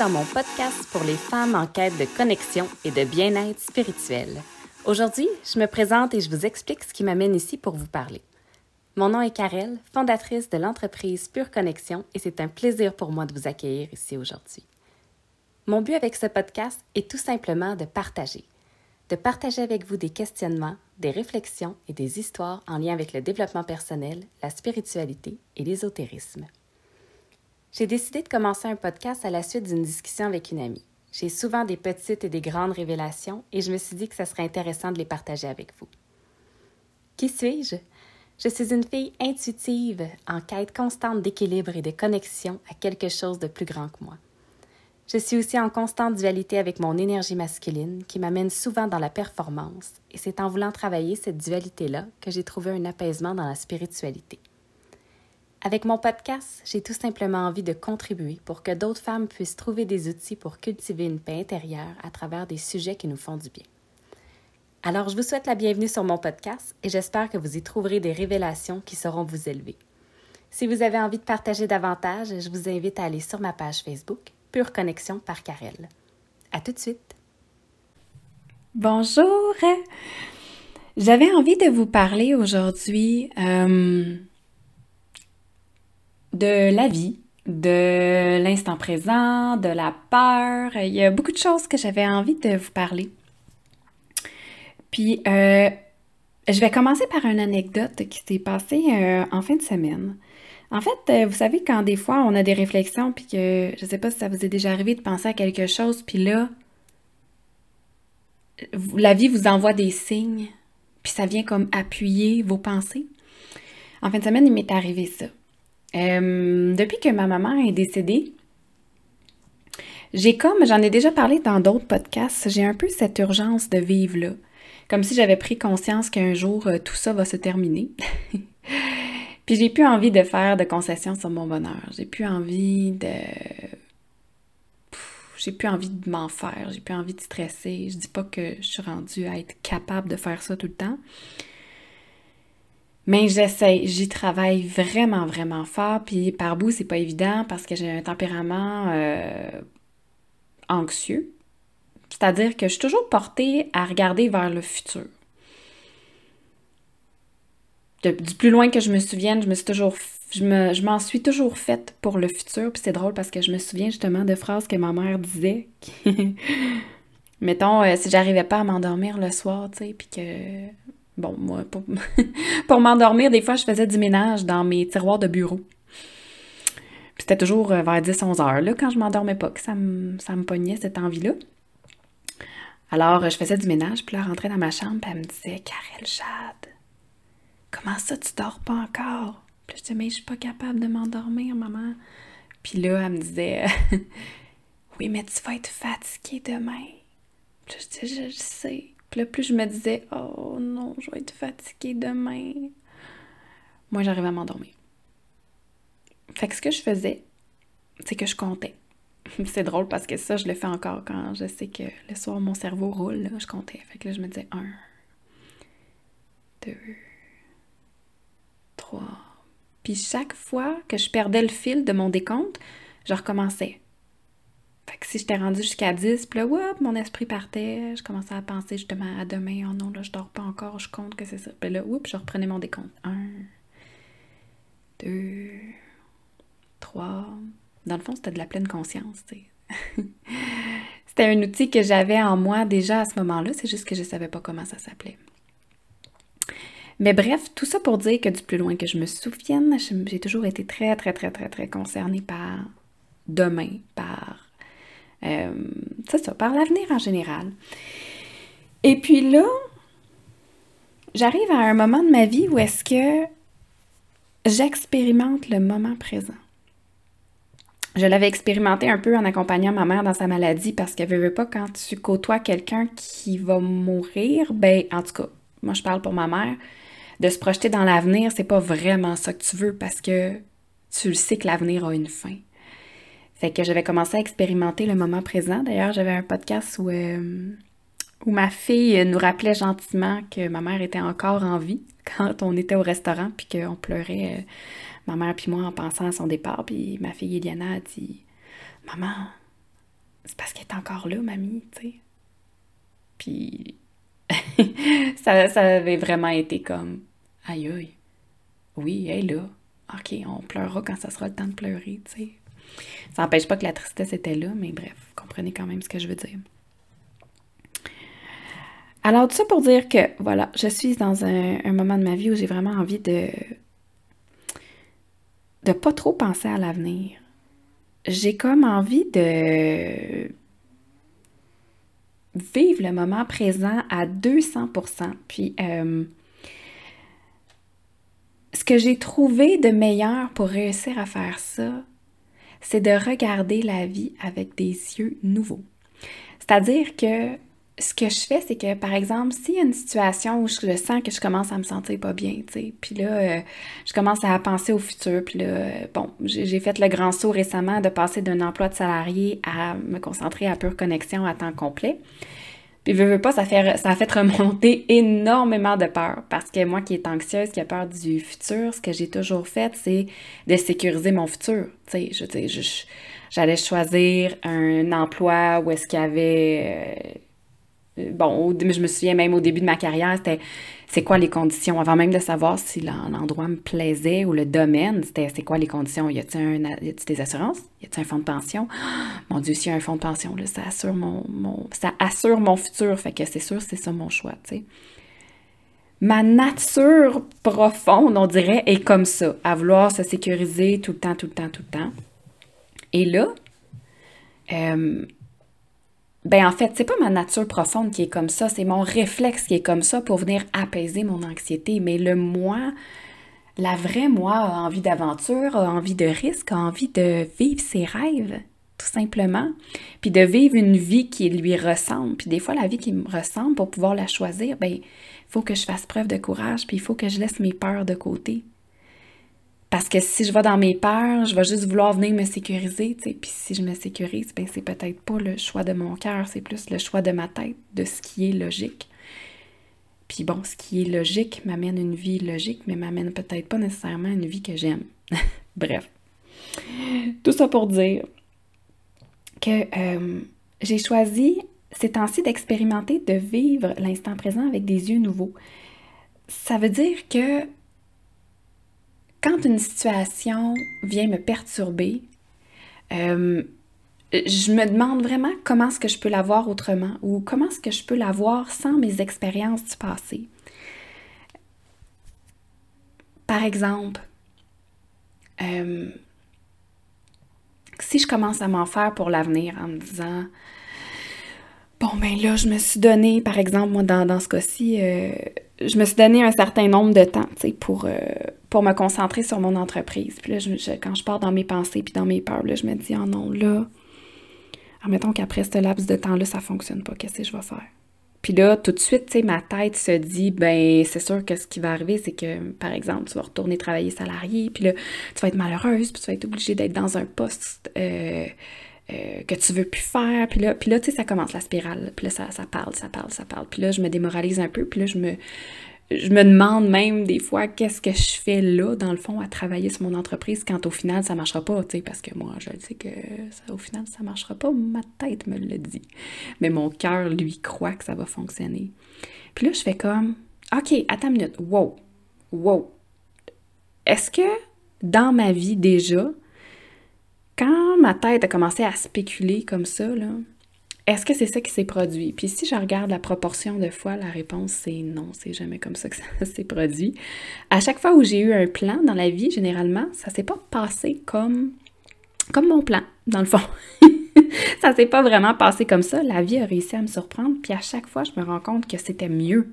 Dans mon podcast pour les femmes en quête de connexion et de bien-être spirituel. Aujourd'hui, je me présente et je vous explique ce qui m'amène ici pour vous parler. Mon nom est Karel, fondatrice de l'entreprise Pure Connexion et c'est un plaisir pour moi de vous accueillir ici aujourd'hui. Mon but avec ce podcast est tout simplement de partager. De partager avec vous des questionnements, des réflexions et des histoires en lien avec le développement personnel, la spiritualité et l'ésotérisme. J'ai décidé de commencer un podcast à la suite d'une discussion avec une amie. J'ai souvent des petites et des grandes révélations et je me suis dit que ce serait intéressant de les partager avec vous. Qui suis-je? Je suis une fille intuitive, en quête constante d'équilibre et de connexion à quelque chose de plus grand que moi. Je suis aussi en constante dualité avec mon énergie masculine qui m'amène souvent dans la performance et c'est en voulant travailler cette dualité-là que j'ai trouvé un apaisement dans la spiritualité. Avec mon podcast, j'ai tout simplement envie de contribuer pour que d'autres femmes puissent trouver des outils pour cultiver une paix intérieure à travers des sujets qui nous font du bien. Alors, je vous souhaite la bienvenue sur mon podcast et j'espère que vous y trouverez des révélations qui sauront vous élever. Si vous avez envie de partager davantage, je vous invite à aller sur ma page Facebook, Pure Connexion par Karel. À tout de suite! Bonjour! J'avais envie de vous parler aujourd'hui euh, de la vie, de l'instant présent, de la peur. Il y a beaucoup de choses que j'avais envie de vous parler. Puis, euh, je vais commencer par une anecdote qui s'est passée euh, en fin de semaine. En fait, euh, vous savez, quand des fois on a des réflexions, puis que je sais pas si ça vous est déjà arrivé de penser à quelque chose, puis là, la vie vous envoie des signes, puis ça vient comme appuyer vos pensées. En fin de semaine, il m'est arrivé ça. Euh, depuis que ma maman est décédée, j'ai comme, j'en ai déjà parlé dans d'autres podcasts, j'ai un peu cette urgence de vivre là. Comme si j'avais pris conscience qu'un jour, euh, tout ça va se terminer. Puis j'ai plus envie de faire de concessions sur mon bonheur. J'ai plus envie de... J'ai plus envie de m'en faire. J'ai plus envie de stresser. Je dis pas que je suis rendue à être capable de faire ça tout le temps. Mais j'essaie, j'y travaille vraiment, vraiment fort. Puis par bout, c'est pas évident parce que j'ai un tempérament euh, anxieux. C'est-à-dire que je suis toujours portée à regarder vers le futur. du plus loin que je me souvienne, je me suis toujours je, m'en suis toujours faite pour le futur. Puis c'est drôle parce que je me souviens justement de phrases que ma mère disait. Mettons, euh, si j'arrivais pas à m'endormir le soir, tu sais, puis que Bon, moi, pour, m'endormir, des fois, je faisais du ménage dans mes tiroirs de bureau. Puis c'était toujours euh, vers 10-11 heures, là, quand je m'endormais pas, que ça me, ça me pognait cette envie-là. Alors, je faisais du ménage, puis là, elle rentrait dans ma chambre, puis elle me disait Karel Jade, comment ça, tu dors pas encore Puis je disais Mais je suis pas capable de m'endormir, maman. Puis là, elle me disait Oui, mais tu vas être fatiguée demain. Puis je disais Je, je sais. Puis là, plus je me disais, oh non, je vais être fatiguée demain, moi, j'arrivais à m'endormir. Fait que ce que je faisais, c'est que je comptais. c'est drôle parce que ça, je le fais encore quand je sais que le soir, mon cerveau roule, je comptais. Fait que là, je me disais un, deux, trois. Puis chaque fois que je perdais le fil de mon décompte, je recommençais. Fait que si j'étais rendue jusqu'à 10, puis là, whoop, mon esprit partait, je commençais à penser justement à demain, oh non, là, je dors pas encore, je compte que c'est ça. Puis là, whoop, je reprenais mon décompte. 1, 2, 3. Dans le fond, c'était de la pleine conscience, tu sais. c'était un outil que j'avais en moi déjà à ce moment-là, c'est juste que je savais pas comment ça s'appelait. Mais bref, tout ça pour dire que du plus loin que je me souvienne, j'ai toujours été très, très, très, très, très concernée par demain, par euh, c'est ça, par l'avenir en général. Et puis là, j'arrive à un moment de ma vie où est-ce que j'expérimente le moment présent. Je l'avais expérimenté un peu en accompagnant ma mère dans sa maladie parce qu'elle veut pas quand tu côtoies quelqu'un qui va mourir, ben en tout cas, moi je parle pour ma mère, de se projeter dans l'avenir, c'est pas vraiment ça que tu veux parce que tu le sais que l'avenir a une fin. Fait que j'avais commencé à expérimenter le moment présent. D'ailleurs, j'avais un podcast où, euh, où ma fille nous rappelait gentiment que ma mère était encore en vie quand on était au restaurant, puis qu'on pleurait, euh, ma mère puis moi, en pensant à son départ. Puis ma fille Eliana a dit Maman, c'est parce qu'elle est encore là, mamie, tu sais. Puis ça, ça avait vraiment été comme aïe aïe. Oui, elle est là. OK, on pleurera quand ça sera le temps de pleurer, tu sais. Ça n'empêche pas que la tristesse était là, mais bref, vous comprenez quand même ce que je veux dire. Alors, tout ça pour dire que, voilà, je suis dans un, moment de ma vie où j'ai vraiment envie de de pas trop penser à l'avenir. J'ai comme envie de vivre le moment présent à 200%. Puis, euh, ce que j'ai trouvé de meilleur pour réussir à faire ça, c'est de regarder la vie avec des yeux nouveaux. C'est-à-dire que ce que je fais, c'est que, par exemple, s'il y a une situation où je sens que je commence à me sentir pas bien, tu sais, puis là, euh, je commence à penser au futur, puis là, euh, bon, j'ai fait le grand saut récemment de passer d'un emploi de salarié à me concentrer à pure connexion à temps complet. Puis, veux, pas, ça, fait, ça a fait remonter énormément de peur. Parce que moi qui est anxieuse, qui a peur du futur, ce que j'ai toujours fait, c'est de sécuriser mon futur. Tu sais, je j'allais choisir un emploi où est-ce qu'il y avait... Euh, bon, je me souviens même au début de ma carrière, c'était c'est quoi les conditions, avant même de savoir si l'endroit me plaisait ou le domaine, c'était c'est quoi les conditions? Y a-t-il des assurances? Y a-t-il un fonds de pension? mon Dieu, s'il y a un fonds de pension, là, ça assure mon, ça assure mon futur. Fait que c'est sûr, c'est ça mon choix, tu sais. Ma nature profonde, on dirait, est comme ça, à vouloir se sécuriser tout le temps, tout le temps, tout le temps. Et là, euh, ben en fait, c'est pas ma nature profonde qui est comme ça, c'est mon réflexe qui est comme ça pour venir apaiser mon anxiété. Mais le moi, la vraie moi a envie d'aventure, a envie de risque, a envie de vivre ses rêves, tout simplement. Puis de vivre une vie qui lui ressemble. Puis des fois, la vie qui me ressemble, pour pouvoir la choisir, ben il faut que je fasse preuve de courage, puis il faut que je laisse mes peurs de côté. Parce que si je vais dans mes peurs, je vais juste vouloir venir me sécuriser, tu sais. Puis si je me sécurise, ben c'est peut-être pas le choix de mon cœur, c'est plus le choix de ma tête, de ce qui est logique. Puis bon, ce qui est logique m'amène une vie logique, mais m'amène peut-être pas nécessairement une vie que j'aime. Bref. Tout ça pour dire que euh, j'ai choisi ces temps-ci d'expérimenter, de vivre l'instant présent avec des yeux nouveaux. Ça veut dire que quand une situation vient me perturber, euh, je me demande vraiment comment est-ce que je peux la voir autrement ou comment est-ce que je peux la voir sans mes expériences du passé. Par exemple, euh, si je commence à m'en faire pour l'avenir en me disant Bon, ben là, je me suis donné, par exemple, moi, dans, ce cas-ci, euh, je me suis donné un certain nombre de temps, tu sais, pour, pour me concentrer sur mon entreprise. Puis là, quand je pars dans mes pensées puis dans mes peurs, là, je me dis, oh non, là, admettons qu'après ce laps de temps-là, ça fonctionne pas, qu'est-ce que je vais faire? Puis là, tout de suite, tu sais, ma tête se dit, ben, c'est sûr que ce qui va arriver, c'est que, par exemple, tu vas retourner travailler salarié, puis là, tu vas être malheureuse, puis tu vas être obligée d'être dans un poste euh, euh, que tu veux plus faire. Puis là, tu sais, ça commence la spirale. Puis là, ça, ça parle, ça parle, ça parle. Puis là, je me démoralise un peu, puis là, je me, je me demande même des fois qu'est-ce que je fais là, dans le fond, à travailler sur mon entreprise quand au final ça marchera pas, tu sais, parce que moi, je sais que au final ça marchera pas, ma tête me le dit. Mais mon cœur, lui, croit que ça va fonctionner. Puis là, je fais comme, OK, attends une minute, wow, wow. Est-ce que dans ma vie déjà, quand ma tête a commencé à spéculer comme ça, là, est-ce que c'est ça qui s'est produit? Puis si je regarde la proportion de fois, la réponse c'est non, c'est jamais comme ça que ça s'est produit. À chaque fois où j'ai eu un plan dans la vie, généralement, ça s'est pas passé comme comme mon plan, dans le fond. ça s'est pas vraiment passé comme ça. La vie a réussi à me surprendre, puis à chaque fois, je me rends compte que c'était mieux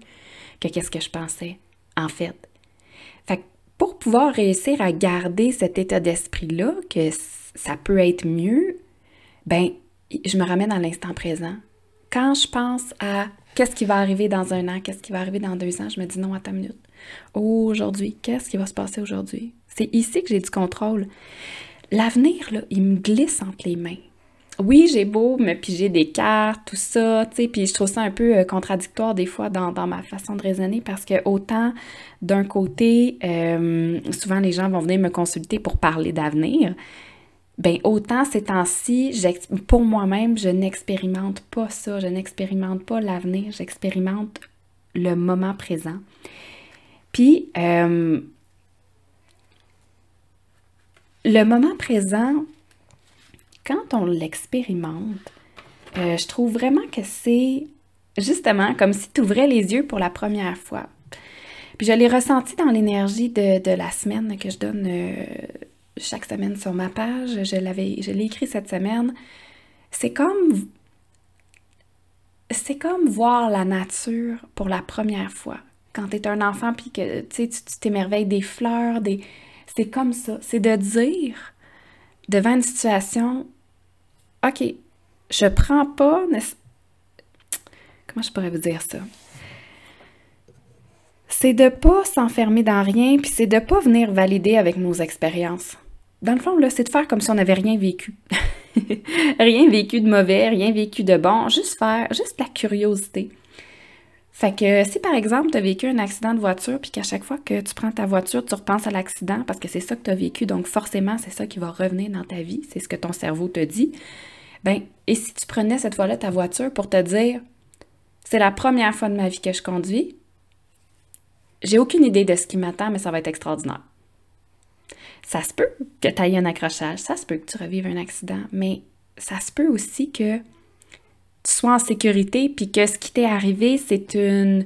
que qu'est-ce que je pensais, en fait. Fait que pour pouvoir réussir à garder cet état d'esprit-là, que ça peut être mieux, ben je me ramène à l'instant présent. Quand je pense à qu'est-ce qui va arriver dans un an, qu'est-ce qui va arriver dans deux ans, je me dis non, à ta minute. Aujourd'hui, qu'est-ce qui va se passer aujourd'hui? C'est ici que j'ai du contrôle. L'avenir, là, il me glisse entre les mains. Oui, j'ai beau me piger des cartes, tout ça, tu sais, puis je trouve ça un peu euh, contradictoire des fois dans, ma façon de raisonner parce que autant d'un côté, euh, souvent les gens vont venir me consulter pour parler d'avenir, ben autant ces temps-ci, pour moi-même, je n'expérimente pas ça, je n'expérimente pas l'avenir, j'expérimente le moment présent. Puis, euh, le moment présent, quand on l'expérimente, euh, je trouve vraiment que c'est justement comme si tu ouvrais les yeux pour la première fois. Puis je l'ai ressenti dans l'énergie de, la semaine que je donne euh, chaque semaine sur ma page. Je l'avais, je l'ai écrit cette semaine. C'est comme c'est comme voir la nature pour la première fois. Quand tu es un enfant puis que tu t'émerveilles des fleurs, des c'est comme ça, c'est de dire devant une situation OK, je prends pas comment je pourrais vous dire ça? C'est de pas s'enfermer dans rien, puis c'est de pas venir valider avec nos expériences. Dans le fond, c'est de faire comme si on n'avait rien vécu. rien vécu de mauvais, rien vécu de bon, juste faire, juste la curiosité. Fait que si par exemple tu as vécu un accident de voiture, puis qu'à chaque fois que tu prends ta voiture, tu repenses à l'accident parce que c'est ça que tu as vécu, donc forcément c'est ça qui va revenir dans ta vie, c'est ce que ton cerveau te dit. Ben, et si tu prenais cette fois-là ta voiture pour te dire, c'est la première fois de ma vie que je conduis, j'ai aucune idée de ce qui m'attend, mais ça va être extraordinaire. Ça se peut que tu ailles un accrochage, ça se peut que tu revives un accident, mais ça se peut aussi que tu sois en sécurité puis que ce qui t'est arrivé, c'est une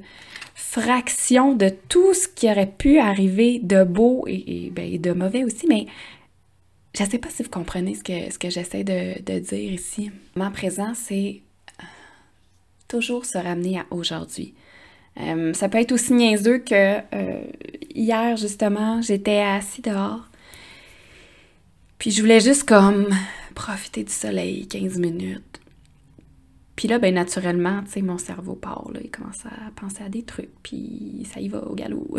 fraction de tout ce qui aurait pu arriver de beau et, ben, de mauvais aussi, mais je ne sais pas si vous comprenez ce que, ce que j'essaie de, dire ici. Moment présent, c'est toujours se ramener à aujourd'hui. Euh, ça peut être aussi niaiseux que euh, hier, justement, j'étais assis dehors. Puis je voulais juste comme profiter du soleil 15 minutes. Puis là, ben naturellement, tu sais, mon cerveau part, il commence à penser à des trucs, puis ça y va au galop.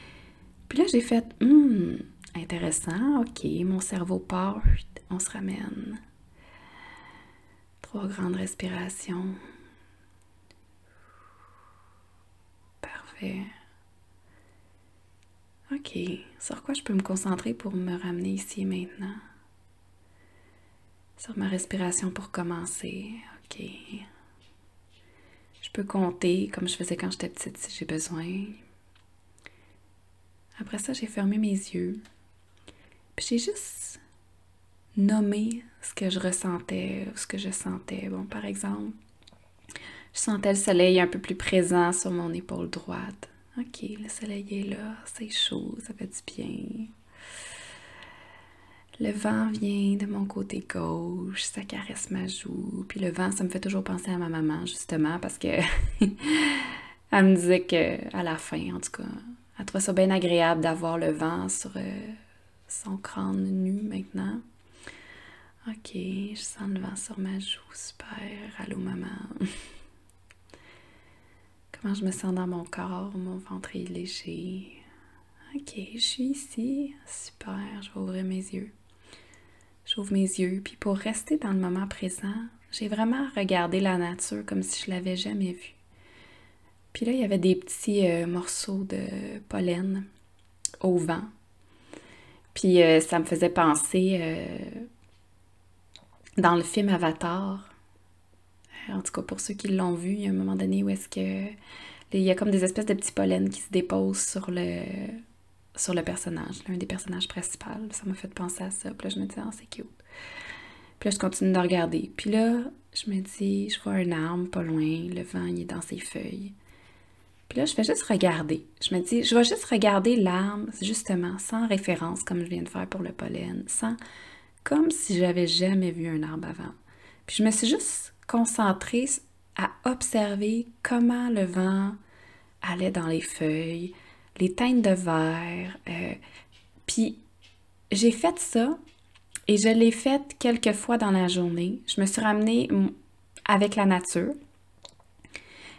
puis là, j'ai fait, hum, intéressant, ok, mon cerveau part, on se ramène. Trois grandes respirations. OK, sur quoi je peux me concentrer pour me ramener ici et maintenant? Sur ma respiration pour commencer. OK. Je peux compter comme je faisais quand j'étais petite si j'ai besoin. Après ça, j'ai fermé mes yeux. Puis j'ai juste nommé ce que je ressentais, ce que je sentais. Bon, par exemple, je sentais le soleil un peu plus présent sur mon épaule droite. Ok, le soleil est là, c'est chaud, ça fait du bien. Le vent vient de mon côté gauche, ça caresse ma joue. Puis le vent, ça me fait toujours penser à ma maman, justement, parce que elle me disait que à la fin, en tout cas, elle trouvait ça bien agréable d'avoir le vent sur euh, son crâne nu maintenant. Ok, je sens le vent sur ma joue, super. Allô, maman. Comment je me sens dans mon corps, mon ventre est léger. Ok, je suis ici. Super, je vais ouvrir mes yeux. J'ouvre mes yeux, puis pour rester dans le moment présent, j'ai vraiment regardé la nature comme si je l'avais jamais vue. Puis là, il y avait des petits euh, morceaux de pollen au vent. Puis euh, ça me faisait penser euh, dans le film Avatar, en tout cas, pour ceux qui l'ont vu, il y a un moment donné où est-ce que il y a comme des espèces de petits pollens qui se déposent sur le sur le personnage, l'un des personnages principaux. Ça m'a fait penser à ça. Puis là, je me dis, ah, c'est cute. Puis là, je continue de regarder. Puis là, je me dis, je vois un arbre pas loin, le vent, il est dans ses feuilles. Puis là, je fais juste regarder. Je me dis, je vais juste regarder l'arbre, justement, sans référence, comme je viens de faire pour le pollen, sans, comme si j'avais jamais vu un arbre avant. Puis je me suis juste concentrée à observer comment le vent allait dans les feuilles, les teintes de verre. Euh, puis j'ai fait ça et je l'ai fait quelques fois dans la journée. Je me suis ramenée avec la nature.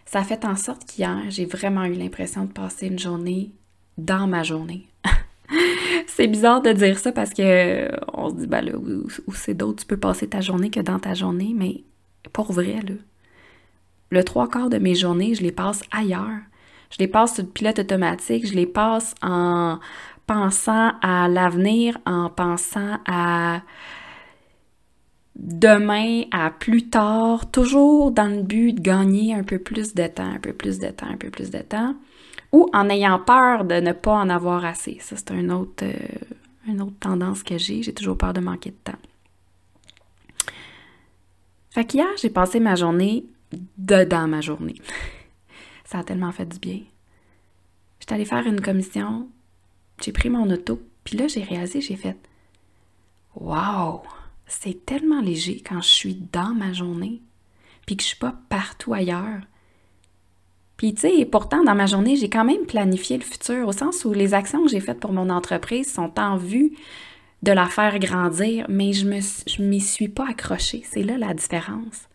Ça a fait en sorte qu'hier, j'ai vraiment eu l'impression de passer une journée dans ma journée. c'est bizarre de dire ça parce que on se dit, ben là, où c'est d'autres, tu peux passer ta journée que dans ta journée, mais pour vrai, là. Le trois quarts de mes journées, je les passe ailleurs. Je les passe sur le pilote automatique, je les passe en pensant à l'avenir, en pensant à demain à plus tard, toujours dans le but de gagner un peu plus de temps, un peu plus de temps, un peu plus de temps, ou en ayant peur de ne pas en avoir assez. Ça, c'est euh, une autre tendance que j'ai. J'ai toujours peur de manquer de temps. Fait qu'hier, j'ai passé ma journée dedans ma journée. Ça a tellement fait du bien. J'étais allée faire une commission, j'ai pris mon auto, puis là, j'ai réalisé, j'ai fait Wow! C'est tellement léger quand je suis dans ma journée, puis que je suis pas partout ailleurs. Puis, tu sais, pourtant, dans ma journée, j'ai quand même planifié le futur, au sens où les actions que j'ai faites pour mon entreprise sont en vue de la faire grandir, mais je ne m'y suis pas accrochée. C'est là la différence.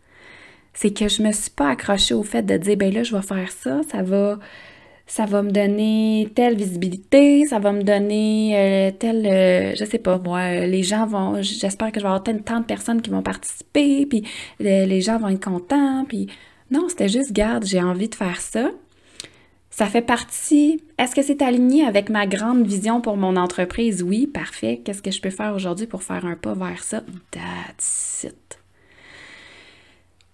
C'est que je me suis pas accrochée au fait de dire, ben là, je vais faire ça, ça va, ça va me donner telle visibilité, ça va me donner euh, telle, euh, je sais pas moi, les gens vont, j'espère que je vais avoir tant de personnes qui vont participer, puis euh, les gens vont être contents, puis non, c'était juste, garde, j'ai envie de faire ça. Ça fait partie. Est-ce que c'est aligné avec ma grande vision pour mon entreprise? Oui, parfait. Qu'est-ce que je peux faire aujourd'hui pour faire un pas vers ça? That's.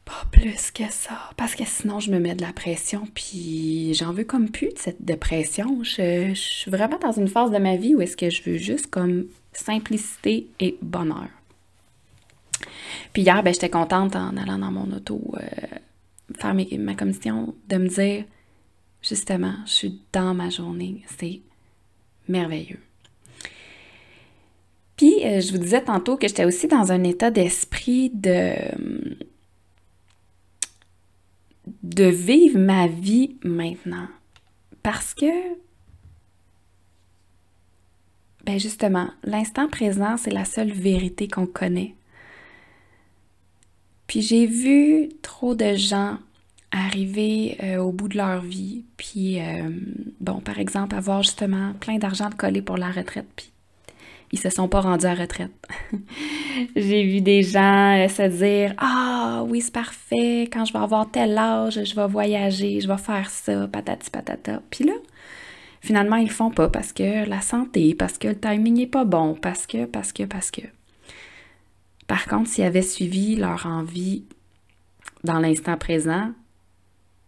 Pas plus que ça. Parce que sinon, je me mets de la pression, puis j'en veux comme plus de cette dépression. Je, je suis vraiment dans une phase de ma vie où est-ce que je veux juste comme simplicité et bonheur. Puis hier, ben, j'étais contente en allant dans mon auto euh, faire ma commission de me dire justement, je suis dans ma journée. C'est merveilleux. Puis, euh, je vous disais tantôt que j'étais aussi dans un état d'esprit de, de vivre ma vie maintenant. Parce que, ben justement, l'instant présent, c'est la seule vérité qu'on connaît. Puis j'ai vu trop de gens arriver euh, au bout de leur vie, puis, euh, bon, par exemple, avoir justement plein d'argent de coller pour la retraite, puis ils se sont pas rendus à retraite. J'ai vu des gens euh, se dire Ah oui, c'est parfait, quand je vais avoir tel âge, je vais voyager, je vais faire ça, patati patata. Puis là, finalement, ils le font pas parce que la santé, parce que le timing est pas bon, parce que, parce que, parce que. Par contre, s'ils avaient suivi leur envie dans l'instant présent,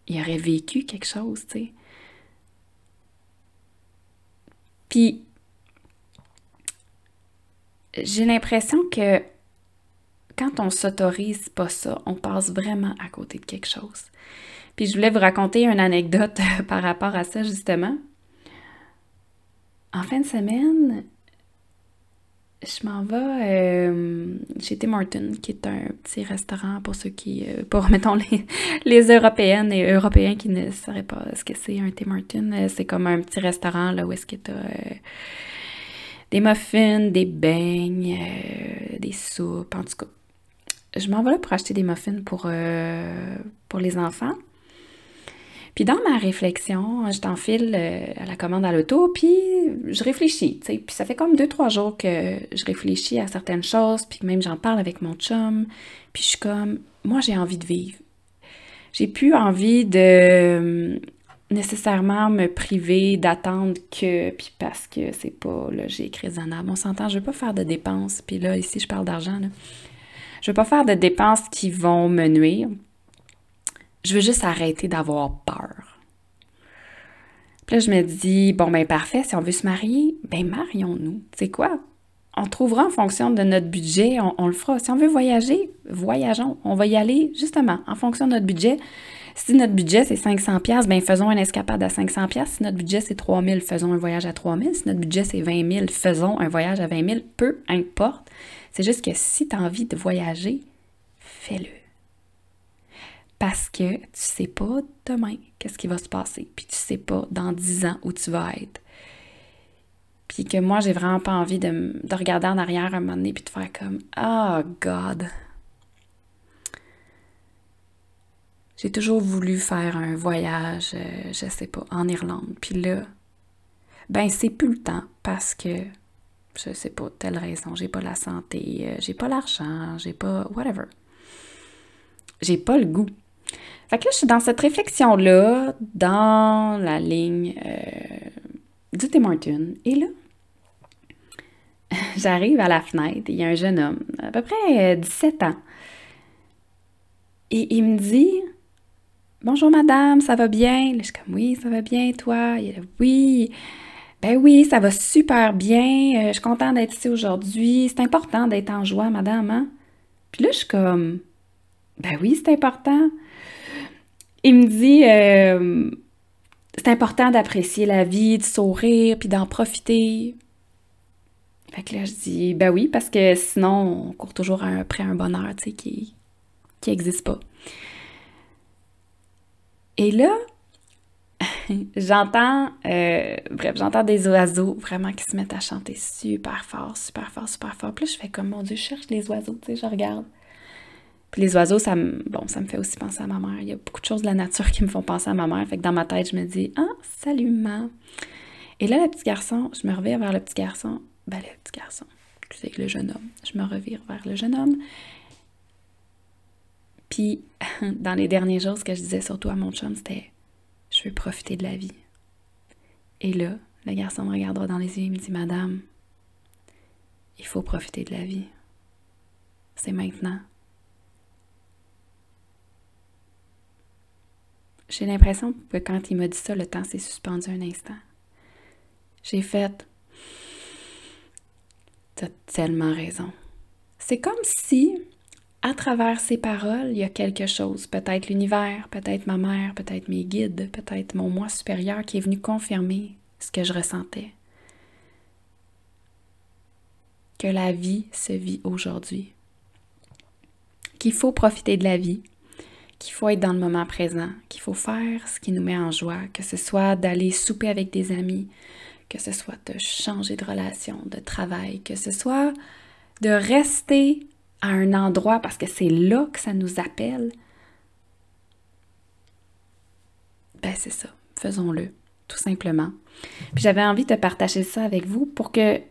il aurait vécu quelque chose, tu sais. Puis, j'ai l'impression que quand on s'autorise pas ça, on passe vraiment à côté de quelque chose. Puis je voulais vous raconter une anecdote par rapport à ça, justement. En fin de semaine, je m'en vais euh, chez Tim Hortons, qui est un petit restaurant pour ceux qui, euh, pour mettons les, les Européennes et Européens qui ne sauraient pas ce que c'est un Tim Hortons. Euh, c'est comme un petit restaurant là où est-ce que tu as des muffins, des beignes, des soupes, en tout cas. Je m'en vais là pour acheter des muffins pour, pour les enfants. Puis dans ma réflexion, je t'enfile euh, à la commande à l'auto, puis je réfléchis. Puis ça fait comme deux, trois jours que je réfléchis à certaines choses, puis même j'en parle avec mon chum, puis je suis comme, moi j'ai envie de vivre. J'ai plus envie de euh, nécessairement me priver d'attendre que, puis parce que c'est pas logique, raisonnable. On s'entend, je veux pas faire de dépenses, puis là, ici, je parle d'argent, là. Je veux pas faire de dépenses qui vont me nuire. Je veux juste arrêter d'avoir peur. Puis là, je me dis, bon, ben parfait, si on veut se marier, ben marions-nous. Tu sais quoi? On trouvera en fonction de notre budget, on, le fera. Si on veut voyager, voyageons. On va y aller justement en fonction de notre budget. Si notre budget c'est 500 pièces, ben faisons un escapade à 500 pièces. Si notre budget c'est 3000, faisons un voyage à 3000. Si notre budget c'est 20 000, faisons un voyage à 20 000. Peu importe. C'est juste que si tu as envie de voyager, fais-le parce que tu sais pas demain qu'est-ce qui va se passer, puis tu sais pas dans dix ans où tu vas être. Puis que moi, j'ai vraiment pas envie de, regarder en arrière un moment donné puis de faire comme Oh God! J'ai toujours voulu faire un voyage, euh, je sais pas, en Irlande. Puis là, ben c'est plus le temps parce que je sais pas, telle raison, j'ai pas la santé, euh, j'ai pas l'argent, j'ai pas whatever. J'ai pas le goût. Fait que là, je suis dans cette réflexion-là, dans la ligne euh, du Tim Martin. Et là, j'arrive à la fenêtre, il y a un jeune homme, à peu près 17 ans. Et il me dit Bonjour madame, ça va bien? je suis comme Oui, ça va bien, toi? Il dit Oui. Ben oui, ça va super bien. je suis contente d'être ici aujourd'hui. C'est important d'être en joie, madame, hein? Puis là, je suis comme Ben oui, c'est important. Il me dit euh, c'est important d'apprécier la vie, de sourire, puis d'en profiter. Fait que là, je dis ben oui, parce que sinon, on court toujours après un bonheur, tu sais, qui qui n'existe pas. Et là, j'entends, euh, bref, j'entends des oiseaux vraiment qui se mettent à chanter super fort, super fort, super fort. Puis là, je fais comme, mon Dieu, je cherche les oiseaux, tu sais, je regarde. Puis les oiseaux, ça me, bon, ça me fait aussi penser à ma mère. Il y a beaucoup de choses de la nature qui me font penser à ma mère. Fait que dans ma tête, je me dis, ah, salut, maman. Et là, le petit garçon, je me revire vers le petit garçon. Ben, le petit garçon, sais, le jeune homme. Je me revire vers le jeune homme. Puis, dans les derniers jours, ce que je disais surtout à mon chum, c'était Je veux profiter de la vie. Et là, le garçon me regardera dans les yeux et me dit Madame, il faut profiter de la vie. C'est maintenant. J'ai l'impression que quand il m'a dit ça, le temps s'est suspendu un instant. J'ai fait T'as tellement raison. C'est comme si, à travers ces paroles, il y a quelque chose, peut-être l'univers, peut-être ma mère, peut-être mes guides, peut-être mon moi supérieur qui est venu confirmer ce que je ressentais. Que la vie se vit aujourd'hui. Qu'il faut profiter de la vie, qu'il faut être dans le moment présent, qu'il faut faire ce qui nous met en joie, que ce soit d'aller souper avec des amis, que ce soit de changer de relation, de travail, que ce soit de rester à un endroit parce que c'est là que ça nous appelle, ben c'est ça, faisons-le, tout simplement. Puis j'avais envie de partager ça avec vous pour que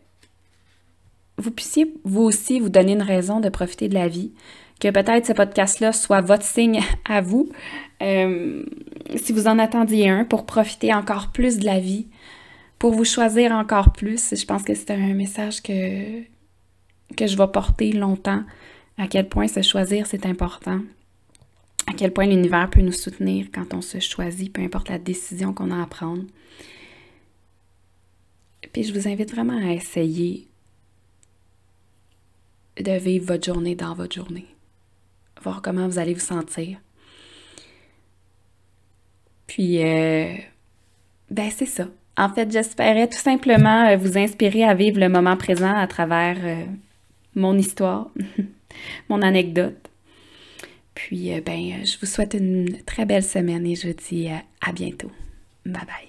vous puissiez vous aussi vous donner une raison de profiter de la vie, que peut-être ce podcast-là soit votre signe à vous, euh, si vous en attendiez un, pour profiter encore plus de la vie, pour vous choisir encore plus. Je pense que c'est un message que, que je vais porter longtemps, à quel point se choisir, c'est important, à quel point l'univers peut nous soutenir quand on se choisit, peu importe la décision qu'on a à prendre. Puis je vous invite vraiment à essayer de vivre votre journée dans votre journée voir comment vous allez vous sentir. Puis, euh, ben c'est ça. En fait, j'espérais tout simplement euh, vous inspirer à vivre le moment présent à travers euh, mon histoire, mon anecdote. Puis, ben, je vous souhaite une très belle semaine et je vous dis à bientôt. Bye bye.